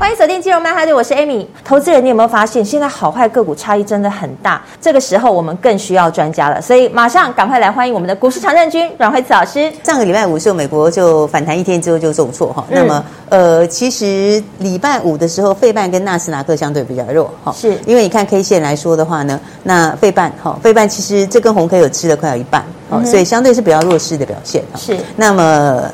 欢迎锁定金融曼哈顿，我是 Amy。投资人，你有没有发现现在好坏个股差异真的很大？这个时候我们更需要专家了，所以马上赶快来欢迎我们的股市常胜军阮惠慈老师。上个礼拜五的时候，美国就反弹一天之后就重挫哈。那么呃，其实礼拜五的时候，费半跟纳斯达克相对比较弱哈，是因为你看 K 线来说的话呢，那费半哈，费半其实这根红 K 有吃了快要一半，哦，所以相对是比较弱势的表现。是，那么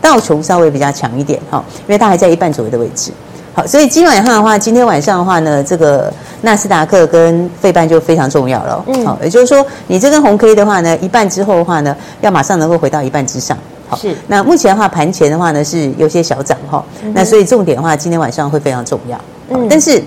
道琼稍微比较强一点哈，因为它还在一半左右的位置。好，所以今晚上的话，今天晚上的话呢，这个纳斯达克跟费半就非常重要了。嗯，好，也就是说，你这根红 K 的话呢，一半之后的话呢，要马上能够回到一半之上。好，是。那目前的话，盘前的话呢，是有些小涨哈。嗯、那所以重点的话，今天晚上会非常重要。嗯。但是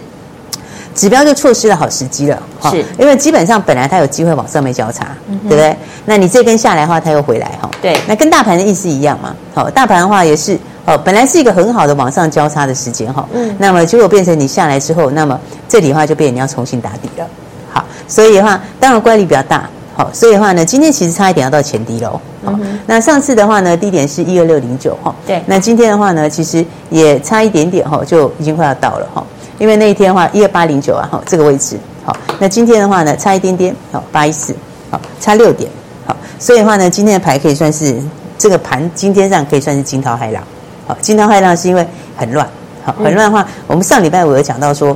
指标就错失了好时机了。是。因为基本上本来它有机会往上面交叉，嗯、对不对？那你这根下来的话，它又回来哈。对。那跟大盘的意思一样嘛。好，大盘的话也是。哦，本来是一个很好的往上交叉的时间哈，嗯，那么结果变成你下来之后，那么这里的话就变成你要重新打底了，好，所以的话当然乖离比较大，好，所以的话呢，今天其实差一点要到前低喽，好，嗯、那上次的话呢，低点是一二六零九哈，对，那今天的话呢，其实也差一点点哈，就已经快要到了哈，因为那一天的话一二八零九啊，哈，这个位置，好，那今天的话呢，差一点点，好，八一四，好，差六点，好，所以的话呢，今天的牌可以算是这个盘今天上可以算是惊涛骇浪。好，惊涛骇浪是因为很乱，好，很乱的话，嗯、我们上礼拜五有讲到说，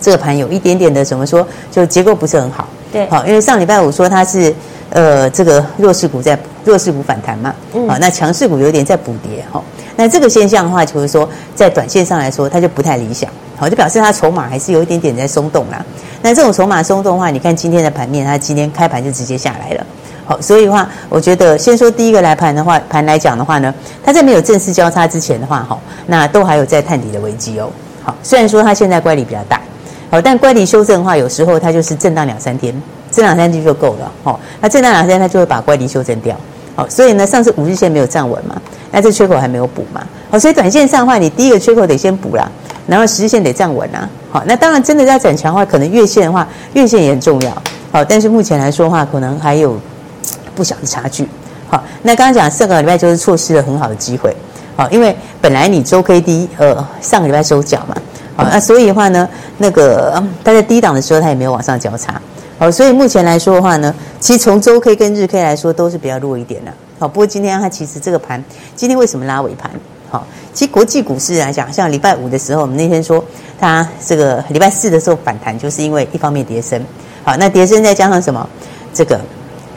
这个盘有一点点的怎么说，就结构不是很好，对，好，因为上礼拜五说它是呃这个弱势股在弱势股反弹嘛，嗯，好，那强势股有点在补跌，哈，那这个现象的话，就是说在短线上来说，它就不太理想，好，就表示它筹码还是有一点点在松动啦，那这种筹码松动的话，你看今天的盘面，它今天开盘就直接下来了。好，所以的话，我觉得先说第一个来盘的话，盘来讲的话呢，它在没有正式交叉之前的话，哈，那都还有在探底的危机哦。好，虽然说它现在乖离比较大，好，但乖离修正的话，有时候它就是震荡两三天，震荡两三天就够了。好，那震荡两三天，它就会把乖离修正掉。好，所以呢，上次五日线没有站稳嘛，那这缺口还没有补嘛。好，所以短线上的话，你第一个缺口得先补啦，然后十日线得站稳啦。好，那当然真的要转强的话，可能月线的话，月线也很重要。好，但是目前来说的话，可能还有。不小的差距，好，那刚刚讲上个礼拜就是错失了很好的机会，好，因为本来你周 K D 呃上个礼拜收脚嘛，好，那所以的话呢，那个它在低档的时候它也没有往上交叉，好，所以目前来说的话呢，其实从周 K 跟日 K 来说都是比较弱一点的，好，不过今天它其实这个盘今天为什么拉尾盘？好，其实国际股市来讲，像礼拜五的时候，我们那天说它这个礼拜四的时候反弹，就是因为一方面跌升，好，那跌升再加上什么？这个。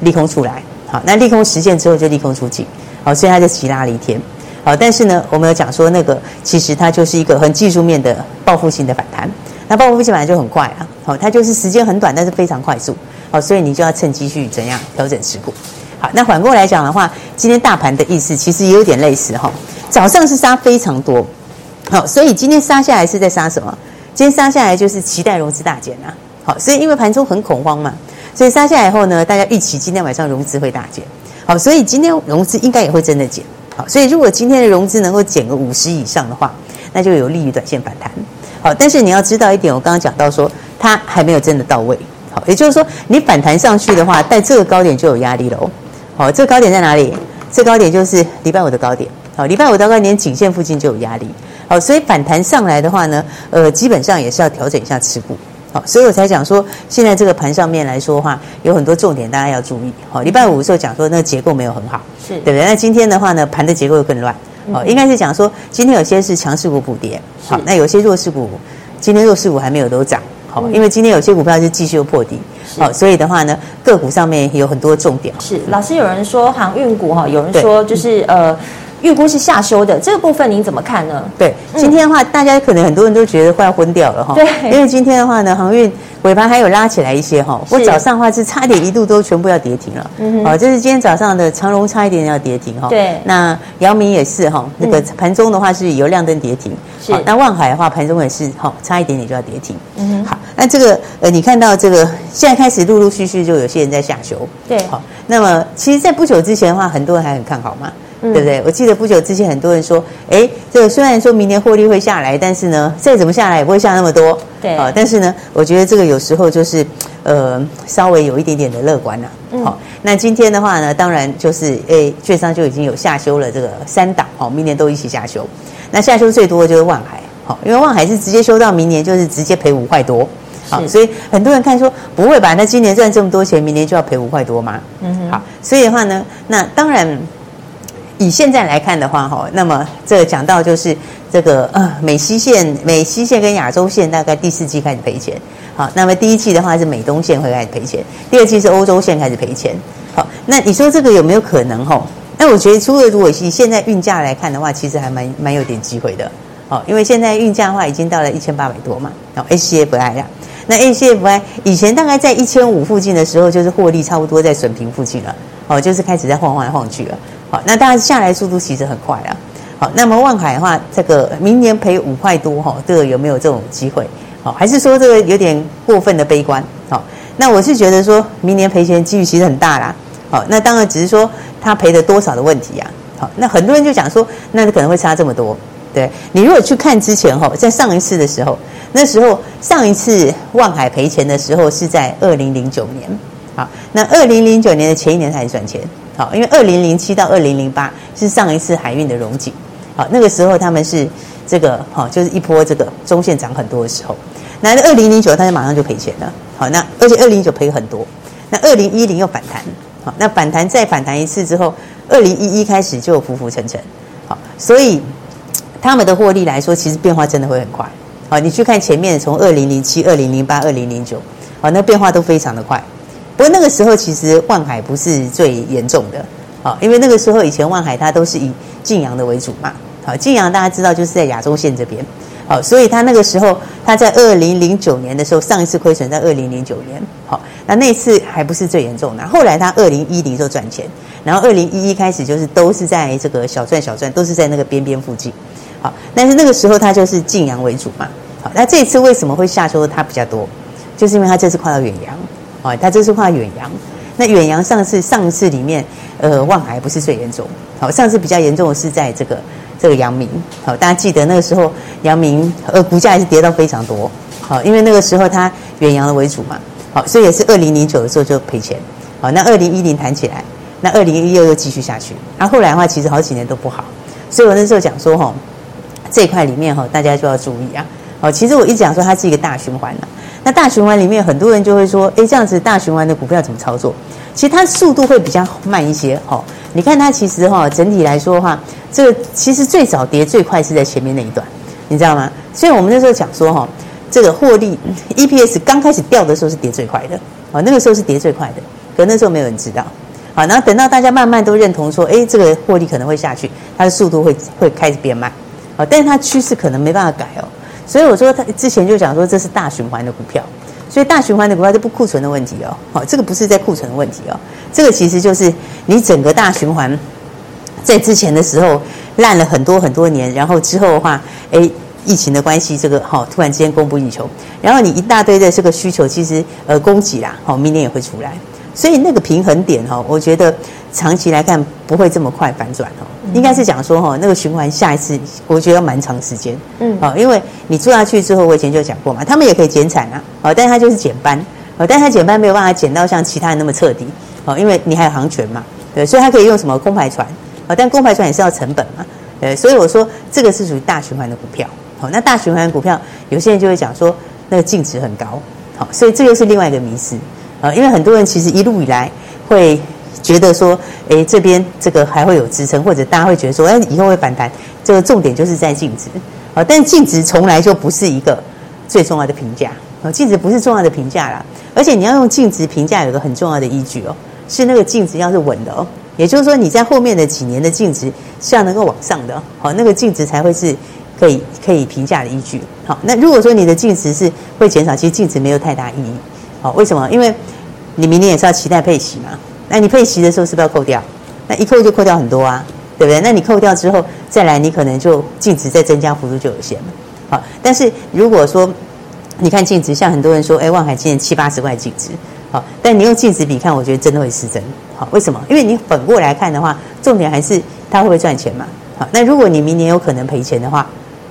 利空出来，好，那利空实现之后就利空出尽，好，所以它就急拉了一天，好，但是呢，我们有讲说那个其实它就是一个很技术面的报复性的反弹，那报复性反弹就很快啊，好，它就是时间很短，但是非常快速，好，所以你就要趁机去怎样调整持股，好，那反过来讲的话，今天大盘的意思其实也有点类似哈，早上是杀非常多，好，所以今天杀下来是在杀什么？今天杀下来就是期待融资大减啊，好，所以因为盘中很恐慌嘛。所以杀下来以后呢，大家预期今天晚上融资会大减，好，所以今天融资应该也会真的减，好，所以如果今天的融资能够减个五十以上的话，那就有利于短线反弹，好，但是你要知道一点，我刚刚讲到说它还没有真的到位，好，也就是说你反弹上去的话，在这个高点就有压力了，好，这个高点在哪里？这高点就是礼拜五的高点，好，礼拜五的高点颈线附近就有压力，好，所以反弹上来的话呢，呃，基本上也是要调整一下持股。好，所以我才讲说，现在这个盘上面来说的话，有很多重点大家要注意。好，礼拜五的时候讲说那个结构没有很好，是对不对？那今天的话呢，盘的结构又更乱。好，应该是讲说今天有些是强势股补跌，好，那有些弱势股，今天弱势股还没有都涨。好，因为今天有些股票是继续又破底。好，所以的话呢，个股上面有很多重点。是，老师有人说航运股哈，有人说就是呃。预估是下修的，这个部分您怎么看呢？对，今天的话，嗯、大家可能很多人都觉得快要昏掉了哈。对，因为今天的话呢，航运尾盘还有拉起来一些哈。我早上的话是差点一度都全部要跌停了。嗯好，这是今天早上的长荣差一点要跌停哈。对。那姚明也是哈，那个盘中的话是有亮灯跌停。是。那万海的话盘中也是哈，差一点点就要跌停。嗯哼。好，那这个呃，你看到这个现在开始陆陆续续就有些人在下修。对。好，那么其实，在不久之前的话，很多人还很看好嘛。对不对？我记得不久之前很多人说，哎，这个虽然说明年获利会下来，但是呢，再怎么下来也不会下那么多。对啊，但是呢，我觉得这个有时候就是，呃，稍微有一点点的乐观呐。好、嗯哦，那今天的话呢，当然就是，哎，券商就已经有下修了这个三档，哦，明年都一起下修。那下修最多的就是万海，好、哦，因为万海是直接修到明年，就是直接赔五块多。好，所以很多人看说不会吧？那今年赚这么多钱，明年就要赔五块多吗？嗯哼。好，所以的话呢，那当然。以现在来看的话，哈，那么这讲到就是这个呃美西线、美西线跟亚洲线大概第四季开始赔钱，好，那么第一季的话是美东线会开始赔钱，第二季是欧洲线开始赔钱，好，那你说这个有没有可能？哈，那我觉得除了如果以现在运价来看的话，其实还蛮蛮有点机会的，好，因为现在运价的话已经到了一千八百多嘛，然后 HCFI 呀，那 HCFI 以前大概在一千五附近的时候，就是获利差不多在水平附近了，哦，就是开始在晃来晃去了。好，那当然下来速度其实很快啊。好，那么万海的话，这个明年赔五块多哈，这个有没有这种机会？好，还是说这个有点过分的悲观？好，那我是觉得说明年赔钱几率其实很大啦。好，那当然只是说他赔的多少的问题啊。好，那很多人就讲说，那可能会差这么多。对，你如果去看之前哈，在上一次的时候，那时候上一次万海赔钱的时候是在二零零九年。好，那二零零九年的前一年才赚钱。好，因为二零零七到二零零八是上一次海运的荣景，好，那个时候他们是这个好，就是一波这个中线涨很多的时候，那二零零九他就马上就赔钱了，好，那而且二零零九赔很多，那二零一零又反弹，好，那反弹再反弹一次之后，二零一一开始就浮浮沉沉，好，所以他们的获利来说，其实变化真的会很快，好，你去看前面从二零零七、二零零八、二零零九，好，那变化都非常的快。不过那个时候其实万海不是最严重的，好，因为那个时候以前万海它都是以晋阳的为主嘛，好，晋阳大家知道就是在亚洲线这边，好，所以他那个时候他在二零零九年的时候上一次亏损在二零零九年，好，那那次还不是最严重的，后来他二零一零时候赚钱，然后二零一一开始就是都是在这个小赚小赚，都是在那个边边附近，好，但是那个时候它就是晋阳为主嘛，好，那这次为什么会下修它比较多，就是因为它这次跨到远洋。哦，他这是画远洋，那远洋上次上次里面，呃，望海不是最严重，好，上次比较严重的是在这个这个阳明，好，大家记得那个时候阳明呃股价还是跌到非常多，好，因为那个时候它远洋的为主嘛，好，所以也是二零零九的时候就赔钱，好，那二零一零弹起来，那二零一六又继续下去，然后后来的话其实好几年都不好，所以我那时候讲说哈，这一块里面哈大家就要注意啊，好，其实我一直讲说它是一个大循环了。那大循环里面，很多人就会说：“哎，这样子大循环的股票怎么操作？”其实它速度会比较慢一些。哈，你看它其实哈，整体来说的话，这个其实最早跌最快是在前面那一段，你知道吗？所以我们那时候讲说哈，这个获利 EPS 刚开始掉的时候是跌最快的，啊，那个时候是跌最快的，可那时候没有人知道。好，然后等到大家慢慢都认同说：“哎，这个获利可能会下去，它的速度会会开始变慢。”好，但是它趋势可能没办法改哦。所以我说，他之前就讲说这是大循环的股票，所以大循环的股票就不库存的问题哦。好，这个不是在库存的问题哦，这个其实就是你整个大循环在之前的时候烂了很多很多年，然后之后的话，哎，疫情的关系，这个好突然之间供不应求，然后你一大堆的这个需求，其实呃供给啦，好明年也会出来，所以那个平衡点哈，我觉得长期来看不会这么快反转哦。应该是讲说哈，那个循环下一次，我觉得要蛮长时间。嗯，好，因为你做下去之后，我以前就讲过嘛，他们也可以减产啊，好，但是他就是减班，好，但是他减班没有办法减到像其他人那么彻底，好，因为你还有航权嘛，对，所以他可以用什么空牌船，好，但空牌船也是要成本嘛，对，所以我说这个是属于大循环的股票，好，那大循环的股票，有些人就会讲说那个净值很高，好，所以这又是另外一个迷思，啊，因为很多人其实一路以来会。觉得说，哎，这边这个还会有支撑，或者大家会觉得说，哎，以后会反弹。这个重点就是在净值，啊，但净值从来就不是一个最重要的评价，啊，净值不是重要的评价啦。而且你要用净值评价，有个很重要的依据哦，是那个净值要是稳的哦，也就是说你在后面的几年的净值是要能够往上的，好，那个净值才会是可以可以评价的依据。好，那如果说你的净值是会减少，其实净值没有太大意义。好，为什么？因为你明年也是要期待配息嘛，那你配息的时候是不是要扣掉？那一扣就扣掉很多啊，对不对？那你扣掉之后再来，你可能就净值再增加幅度就有限了。好，但是如果说你看净值，像很多人说，哎，望海今年七八十块净值，好，但你用净值比看，我觉得真的会失真。好，为什么？因为你反过来看的话，重点还是它会不会赚钱嘛？好，那如果你明年有可能赔钱的话，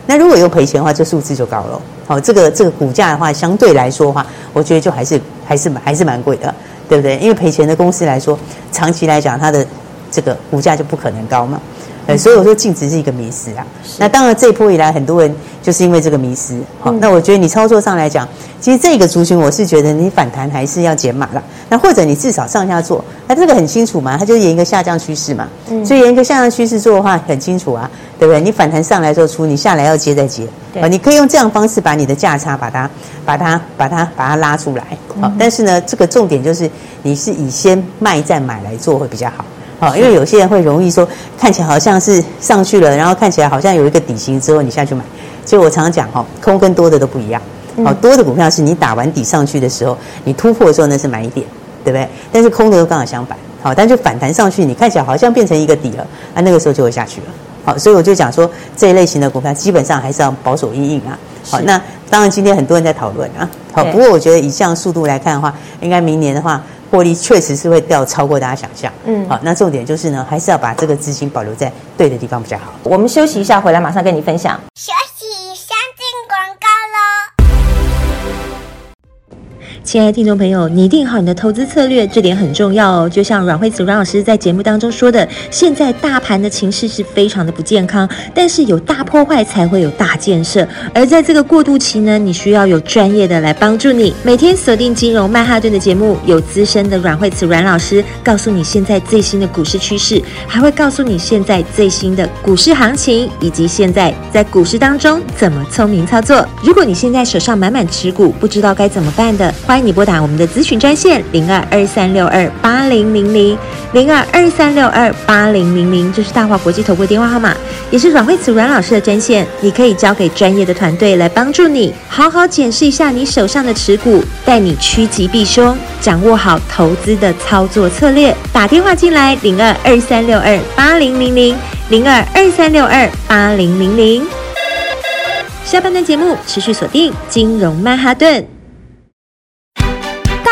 那如果又赔钱的话，这数字就高了。好，这个这个股价的话，相对来说的话，我觉得就还是还是还是蛮贵的，对不对？因为赔钱的公司来说，长期来讲，它的这个股价就不可能高嘛。呃，所以我说净值是一个迷失啊。那当然这一波以来，很多人就是因为这个迷失。好，那我觉得你操作上来讲，其实这个族群我是觉得你反弹还是要减码了。那或者你至少上下做，那这个很清楚嘛，它就是沿一个下降趋势嘛。嗯。所以沿一个下降趋势做的话，很清楚啊，对不对？你反弹上来之后出，你下来要接再接。对。你可以用这样方式把你的价差把它、把它、把它、把它拉出来。好，但是呢，这个重点就是你是以先卖再买来做会比较好。好，因为有些人会容易说，看起来好像是上去了，然后看起来好像有一个底型之后你下去买。所以我常常讲哈，空跟多的都不一样。好，多的股票是你打完底上去的时候，你突破的时候那是买一点，对不对？但是空的又刚好相反。好，但就反弹上去，你看起来好像变成一个底了，啊，那个时候就会下去了。好，所以我就讲说这一类型的股票基本上还是要保守因应啊。好，那当然今天很多人在讨论啊。好，不过我觉得以这样速度来看的话，应该明年的话。获利确实是会掉超过大家想象，嗯，好，那重点就是呢，还是要把这个资金保留在对的地方比较好。我们休息一下，回来马上跟你分享。亲爱的听众朋友，拟定好你的投资策略，这点很重要哦。就像阮慧慈阮老师在节目当中说的，现在大盘的情势是非常的不健康，但是有大破坏才会有大建设。而在这个过渡期呢，你需要有专业的来帮助你。每天锁定金融曼哈顿的节目，有资深的阮慧慈阮老师告诉你现在最新的股市趋势，还会告诉你现在最新的股市行情，以及现在在股市当中怎么聪明操作。如果你现在手上满满持股，不知道该怎么办的，欢你拨打我们的咨询专线零二二三六二八零零零零二二三六二八零零零，这是大华国际投顾电话号码，也是阮慧慈阮老师的专线。你可以交给专业的团队来帮助你，好好检视一下你手上的持股，带你趋吉避凶，掌握好投资的操作策略。打电话进来零二二三六二八零零零零二二三六二八零零零。下半段节目持续锁定金融曼哈顿。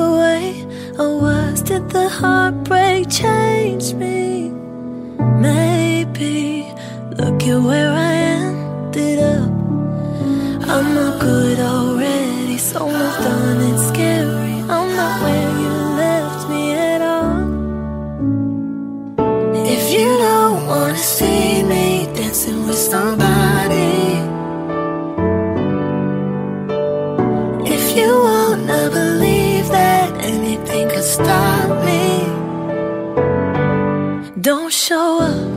the way I was? Did the heartbreak change me? Maybe. Look at where I ended up. I'm not good already, so I've done and scared. stop me. Don't show up.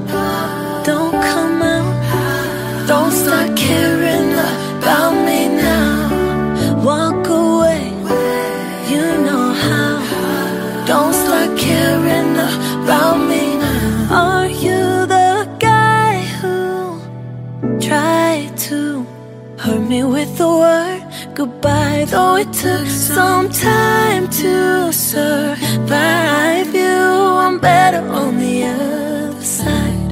goodbye Though it took some time to survive you. I'm better on the other side.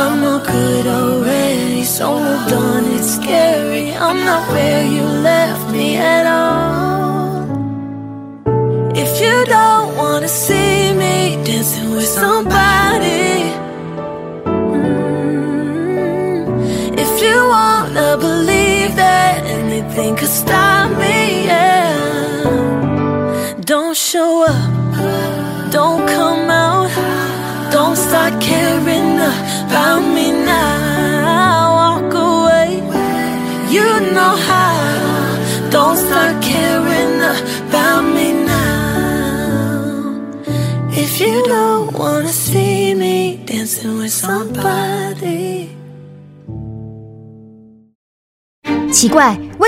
I'm all good already, so moved on, it's scary. I'm not where you left me at all. If you don't wanna see me dancing with somebody nothing could stop me, yeah. Don't show up, don't come out, don't start caring about me now. Walk away, you know how. Don't start caring about me now. If you don't wanna see me dancing with somebody. 奇怪，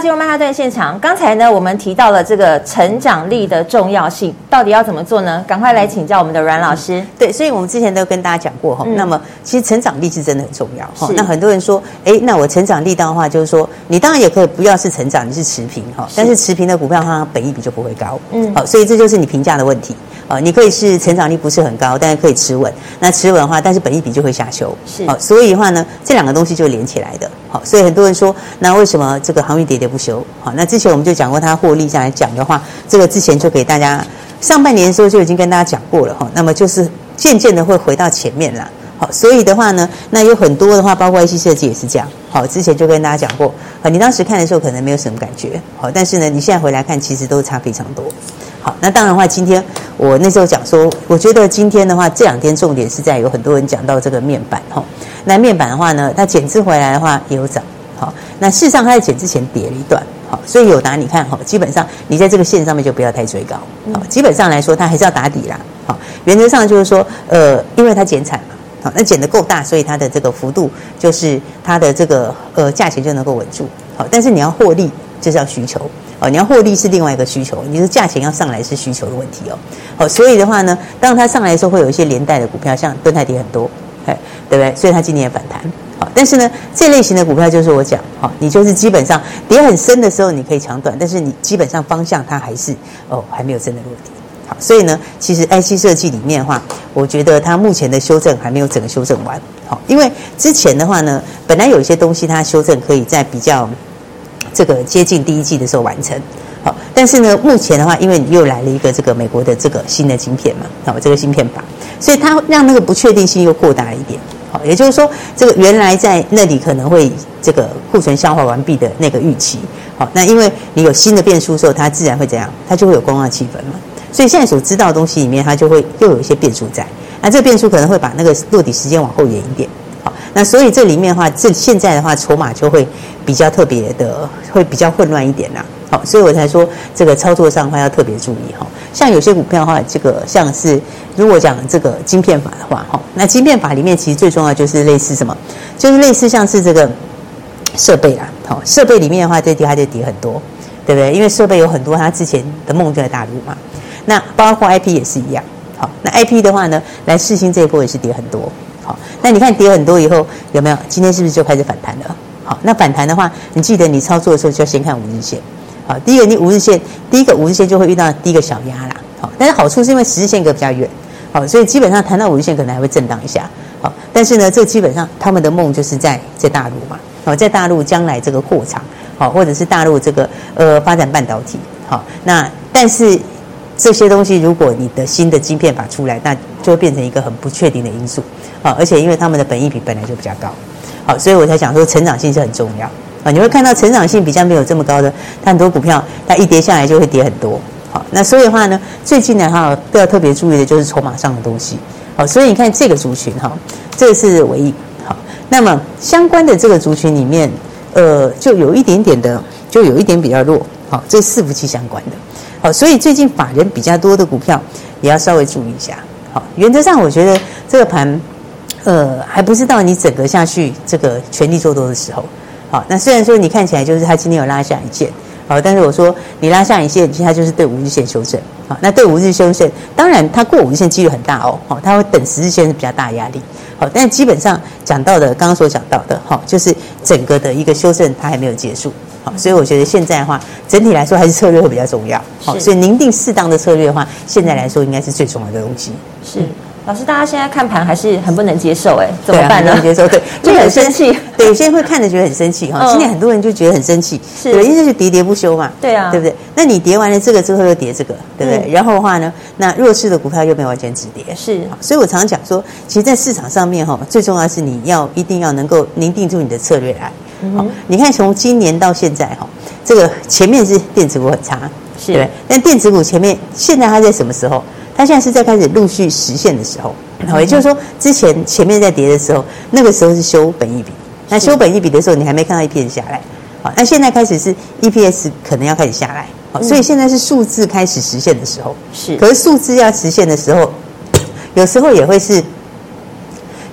进入曼哈顿现场，刚才呢，我们提到了这个成长力的重要性，到底要怎么做呢？赶快来请教我们的阮老师。对，所以我们之前都跟大家讲过哈、嗯，那么其实成长力是真的很重要哈。那很多人说，哎，那我成长力道的话，就是说你当然也可以不要是成长，你是持平哈，但是持平的股票它本益比就不会高，嗯，好，所以这就是你评价的问题。啊，你可以是成长力不是很高，但是可以持稳。那持稳的话，但是本益比就会下修。是，好，所以的话呢，这两个东西就连起来的。好，所以很多人说，那为什么这个航运喋喋不休？好，那之前我们就讲过，它获利下来讲的话，这个之前就给大家上半年的时候就已经跟大家讲过了哈。那么就是渐渐的会回到前面了。好，所以的话呢，那有很多的话，包括 IC 设计也是这样。好，之前就跟大家讲过，好，你当时看的时候可能没有什么感觉。好，但是呢，你现在回来看，其实都差非常多。好，那当然的话，今天我那时候讲说，我觉得今天的话，这两天重点是在有很多人讲到这个面板哈。那面板的话呢，它减资回来的话也有涨。好，那事实上它在减之前跌了一段。好，所以有达你看哈，基本上你在这个线上面就不要太追高。好，基本上来说它还是要打底啦。好，原则上就是说，呃，因为它减产嘛，好，那减得够大，所以它的这个幅度就是它的这个呃价钱就能够稳住。好，但是你要获利就是要需求。哦，你要获利是另外一个需求，你的价钱要上来是需求的问题哦。好，所以的话呢，当它上来的时候，会有一些连带的股票，像敦泰跌很多，哎，对不对？所以它今年也反弹。好，但是呢，这类型的股票就是我讲，好，你就是基本上跌很深的时候，你可以抢短，但是你基本上方向它还是哦还没有真的落地。好，所以呢，其实 IC 设计里面的话，我觉得它目前的修正还没有整个修正完。好，因为之前的话呢，本来有一些东西它修正可以在比较。这个接近第一季的时候完成，好，但是呢，目前的话，因为你又来了一个这个美国的这个新的晶片嘛，好，这个芯片法，所以它让那个不确定性又扩大一点，好，也就是说，这个原来在那里可能会这个库存消化完毕的那个预期，好，那因为你有新的变数的时候，它自然会怎样？它就会有观望气氛嘛，所以现在所知道的东西里面，它就会又有一些变数在，那这个变数可能会把那个落底时间往后延一点。那所以这里面的话，这现在的话，筹码就会比较特别的，会比较混乱一点啦。好，所以我才说这个操作上的话要特别注意哈。像有些股票的话，这个像是如果讲这个晶片法的话，哈，那晶片法里面其实最重要就是类似什么，就是类似像是这个设备啦，好，设备里面的话，这跌它就跌很多，对不对？因为设备有很多，它之前的梦就在大陆嘛。那包括 IP 也是一样，好，那 IP 的话呢，来世芯这一波也是跌很多，好，那你看跌很多以后有没有？今天是不是就开始反弹了？好，那反弹的话，你记得你操作的时候就要先看五日线，好，第一个你五日线，第一个五日线就会遇到第一个小压啦，好，但是好处是因为十日线隔比较远，好，所以基本上弹到五日线可能还会震荡一下，好，但是呢，这基本上他们的梦就是在在大陆嘛，好，在大陆将来这个扩厂，好，或者是大陆这个呃发展半导体，好，那但是。这些东西，如果你的新的晶片法出来，那就会变成一个很不确定的因素，啊，而且因为他们的本益比本来就比较高，好，所以我才想说成长性是很重要，啊，你会看到成长性比较没有这么高的，它很多股票它一跌下来就会跌很多，好，那所以的话呢，最近的话都要特别注意的就是筹码上的东西，好，所以你看这个族群哈，这是唯一，好，那么相关的这个族群里面，呃，就有一点点的，就有一点比较弱，好，这伺服器相关的。好，所以最近法人比较多的股票也要稍微注意一下。好，原则上我觉得这个盘，呃，还不是到你整个下去这个全力做多的时候。好，那虽然说你看起来就是它今天有拉下一件，好，但是我说你拉下一线，其实它就是对五日线修正。好，那对五日修正，当然它过五日线几率很大哦。好，它会等十日线是比较大压力。好，但基本上讲到的，刚刚所讲到的，好，就是整个的一个修正它还没有结束。好，所以我觉得现在的话，整体来说还是策略会比较重要。好，所以您定适当的策略的话，现在来说应该是最重要的东西。是，老师，大家现在看盘还是很不能接受，哎，怎么办呢？不能接受，对，就很生气。对，有些人会看着觉得很生气哈。今天很多人就觉得很生气，是，对，因为是喋喋不休嘛。对啊，对不对？那你跌完了这个之后又跌这个，对不对？然后的话呢，那弱势的股票又没有完全止跌。是，所以我常常讲说，其实，在市场上面哈，最重要是你要一定要能够凝定住你的策略来。好，你看从今年到现在哈，这个前面是电子股很差，是对，但电子股前面现在它在什么时候？它现在是在开始陆续实现的时候。好，也就是说之前前面在跌的时候，那个时候是修本一笔，那修本一笔的时候你还没看到 EPS 下来。好，那现在开始是 EPS 可能要开始下来。好，所以现在是数字开始实现的时候。是，可是数字要实现的时候，有时候也会是，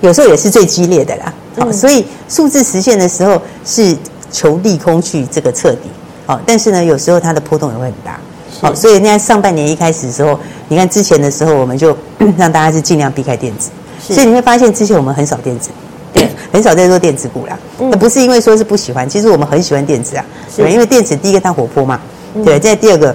有时候也是最激烈的啦。好，所以数字实现的时候是求利空去这个彻底，好，但是呢，有时候它的波动也会很大，好，所以那上半年一开始的时候，你看之前的时候，我们就 让大家是尽量避开电子，所以你会发现之前我们很少电子，对，很少在做电子股啦，那不是因为说是不喜欢，其实我们很喜欢电子啊，对，因为电子第一个它活泼嘛，对，再第二个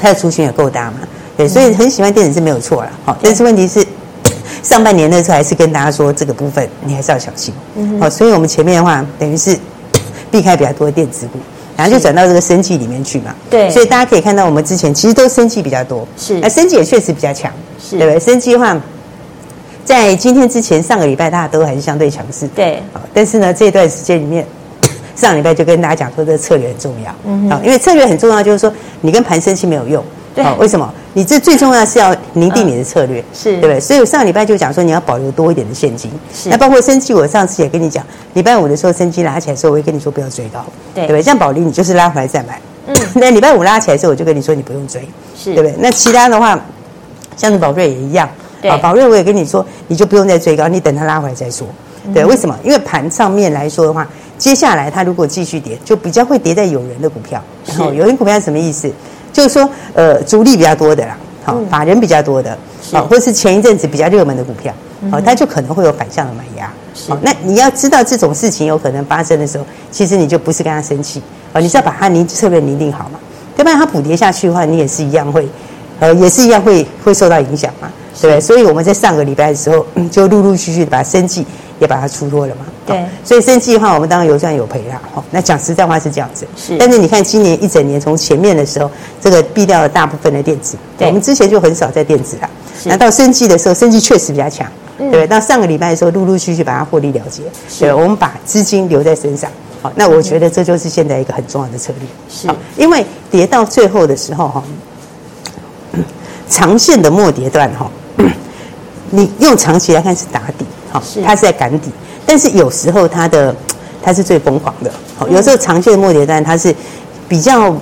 它的族群也够大嘛，对，所以很喜欢电子是没有错啦，好，但是问题是。上半年的时候还是跟大家说这个部分你还是要小心，嗯，好，所以我们前面的话等于是 避开比较多的电子股，然后就转到这个生技里面去嘛，对，所以大家可以看到我们之前其实都生技比较多，是，那生技也确实比较强，是，对不对？生技的话，在今天之前上个礼拜大家都还是相对强势，对，好，但是呢这段时间里面，上礼拜就跟大家讲说这个策略很重要，嗯，好，因为策略很重要，就是说你跟盘生气没有用。对，为什么？你这最重要是要拟定你的策略，是对不对？所以我上礼拜就讲说，你要保留多一点的现金。是，那包括生技，我上次也跟你讲，礼拜五的时候生技拉起来的时候，我会跟你说不要追高，对，对不对？这样保利你就是拉回来再买。嗯，那礼拜五拉起来的时候，我就跟你说你不用追，是对不对？那其他的话，像是宝瑞也一样，啊，宝瑞我也跟你说，你就不用再追高，你等它拉回来再说。对，为什么？因为盘上面来说的话，接下来它如果继续跌，就比较会跌在有人的股票。然后有人股票是什么意思？就是说，呃，主力比较多的啦，好，法人比较多的，好，或是前一阵子比较热门的股票，好，它就可能会有反向的买压。好，那你要知道这种事情有可能发生的时候，其实你就不是跟他生气，啊，你是要把它拟策略拟定好嘛，要不然它补跌下去的话，你也是一样会，呃，也是一样会会受到影响嘛，对不对？所以我们在上个礼拜的时候，就陆陆续续的把生技也把它出脱了嘛。对，所以生计的话，我们当然有赚有赔啦。哈，那讲实在话是这样子。是，但是你看今年一整年，从前面的时候，这个避掉了大部分的电子。对，我们之前就很少在电子啦。那到生计的时候，生计确实比较强。嗯，对。到上个礼拜的时候，陆陆续续把它获利了结。是，对，我们把资金留在身上。好，那我觉得这就是现在一个很重要的策略。是，因为跌到最后的时候哈，长线的末跌段哈，你用长期来看是打底。好，它是在赶底。但是有时候它的 它是最疯狂的，好，有时候长线的末跌段它是比较，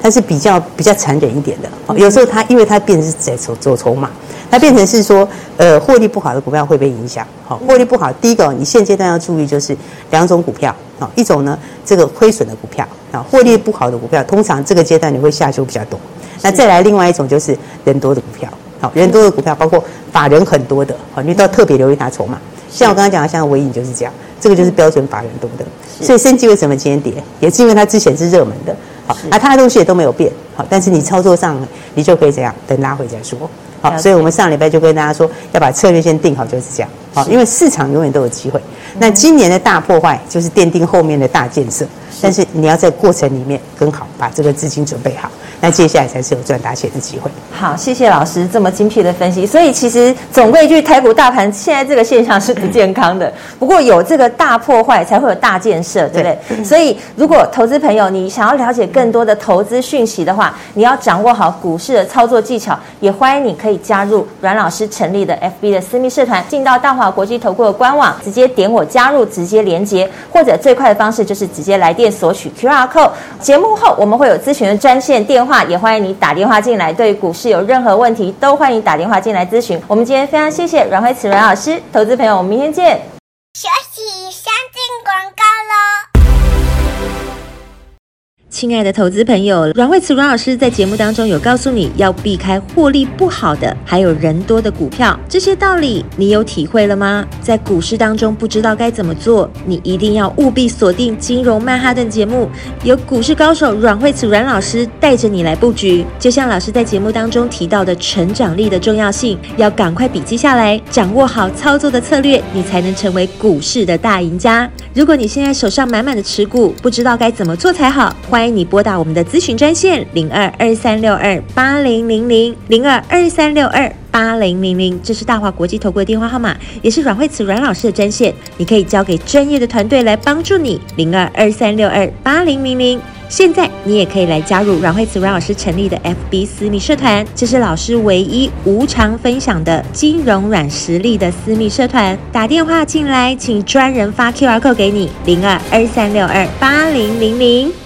它是比较比较残忍一点的。好，有时候它因为它变成是在走走筹码，它变成是说，呃，获利不好的股票会被影响。好，获利不好，第一个你现阶段要注意就是两种股票好，一种呢这个亏损的股票啊，获利不好的股票，通常这个阶段你会下修比较多。那再来另外一种就是人多的股票，好，人多的股票包括法人很多的，好，你都要特别留意它筹码。像我刚刚讲的，像维影就是这样，这个就是标准法人多的。所以生技为什么今天跌，也是因为它之前是热门的，好，那它的东西也都没有变，好，但是你操作上你就可以怎样，等拉回再说。好，所以我们上礼拜就跟大家说，要把策略先定好，就是这样。好，因为市场永远都有机会。那今年的大破坏就是奠定后面的大建设，但是你要在过程里面更好，把这个资金准备好。那接下来才是有赚大钱的机会。好，谢谢老师这么精辟的分析。所以其实总归一句，台股大盘现在这个现象是不健康的。不过有这个大破坏，才会有大建设，对不对？对。所以如果投资朋友你想要了解更多的投资讯息的话，你要掌握好股市的操作技巧。也欢迎你可以加入阮老师成立的 FB 的私密社团，进到大华国际投顾的官网，直接点我加入，直接连接，或者最快的方式就是直接来电索取 QR code。节目后我们会有咨询的专线电话。话也欢迎你打电话进来，对股市有任何问题都欢迎打电话进来咨询。我们今天非常谢谢阮慧慈阮老师，投资朋友，我们明天见。休息，先进广告喽。亲爱的投资朋友，阮慧慈阮老师在节目当中有告诉你要避开获利不好的，还有人多的股票，这些道理你有体会了吗？在股市当中不知道该怎么做，你一定要务必锁定《金融曼哈顿》节目，由股市高手阮慧慈阮老师带着你来布局。就像老师在节目当中提到的成长力的重要性，要赶快笔记下来，掌握好操作的策略，你才能成为股市的大赢家。如果你现在手上满满的持股，不知道该怎么做才好，欢迎。你拨打我们的咨询专线零二二三六二八零零零零二二三六二八零零零，这是大华国际投顾的电话号码，也是阮慧慈阮老师的专线，你可以交给专业的团队来帮助你零二二三六二八零零零。现在你也可以来加入阮慧慈阮老师成立的 FB 私密社团，这是老师唯一无偿分享的金融软实力的私密社团。打电话进来，请专人发 QR code 给你零二二三六二八零零零。